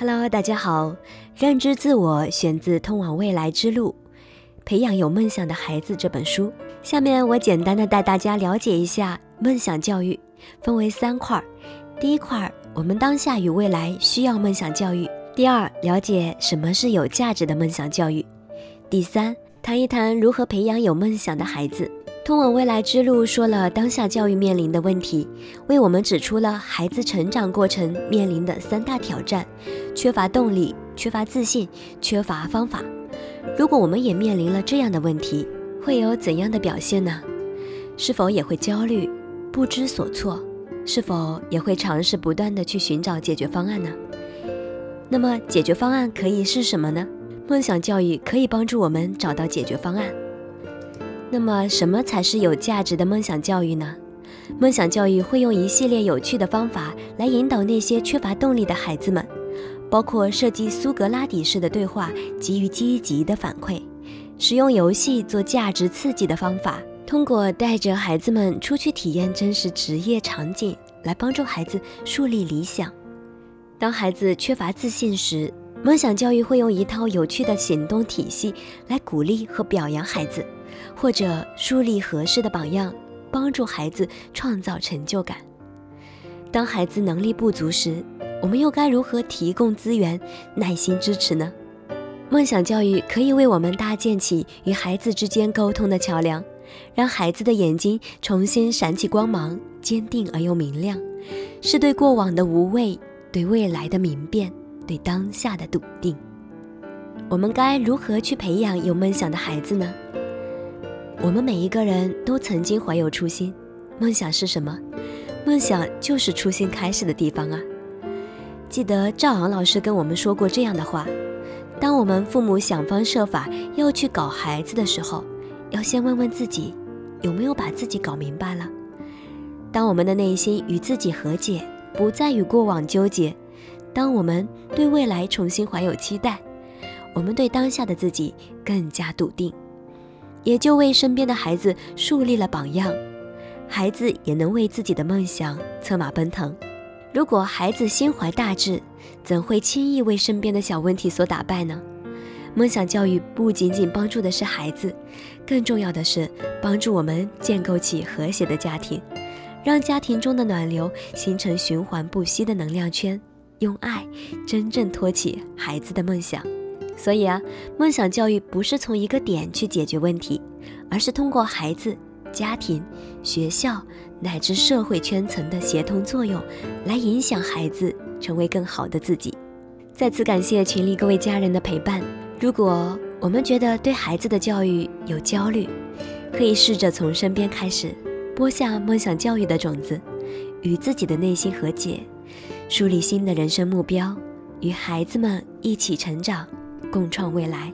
Hello，大家好。认知自我选自《通往未来之路：培养有梦想的孩子》这本书。下面我简单的带大家了解一下梦想教育，分为三块。第一块，我们当下与未来需要梦想教育。第二，了解什么是有价值的梦想教育。第三，谈一谈如何培养有梦想的孩子。通往未来之路说了当下教育面临的问题，为我们指出了孩子成长过程面临的三大挑战：缺乏动力、缺乏自信、缺乏方法。如果我们也面临了这样的问题，会有怎样的表现呢？是否也会焦虑、不知所措？是否也会尝试不断的去寻找解决方案呢？那么解决方案可以是什么呢？梦想教育可以帮助我们找到解决方案。那么，什么才是有价值的梦想教育呢？梦想教育会用一系列有趣的方法来引导那些缺乏动力的孩子们，包括设计苏格拉底式的对话，给予积极的反馈；使用游戏做价值刺激的方法；通过带着孩子们出去体验真实职业场景，来帮助孩子树立理想。当孩子缺乏自信时，梦想教育会用一套有趣的行动体系来鼓励和表扬孩子。或者树立合适的榜样，帮助孩子创造成就感。当孩子能力不足时，我们又该如何提供资源、耐心支持呢？梦想教育可以为我们搭建起与孩子之间沟通的桥梁，让孩子的眼睛重新闪起光芒，坚定而又明亮，是对过往的无畏，对未来的明辨，对当下的笃定。我们该如何去培养有梦想的孩子呢？我们每一个人都曾经怀有初心，梦想是什么？梦想就是初心开始的地方啊！记得赵昂老师跟我们说过这样的话：当我们父母想方设法要去搞孩子的时候，要先问问自己，有没有把自己搞明白了？当我们的内心与自己和解，不再与过往纠结；当我们对未来重新怀有期待，我们对当下的自己更加笃定。也就为身边的孩子树立了榜样，孩子也能为自己的梦想策马奔腾。如果孩子心怀大志，怎会轻易为身边的小问题所打败呢？梦想教育不仅仅帮助的是孩子，更重要的是帮助我们建构起和谐的家庭，让家庭中的暖流形成循环不息的能量圈，用爱真正托起孩子的梦想。所以啊，梦想教育不是从一个点去解决问题，而是通过孩子、家庭、学校乃至社会圈层的协同作用，来影响孩子成为更好的自己。再次感谢群里各位家人的陪伴。如果我们觉得对孩子的教育有焦虑，可以试着从身边开始，播下梦想教育的种子，与自己的内心和解，树立新的人生目标，与孩子们一起成长。共创未来。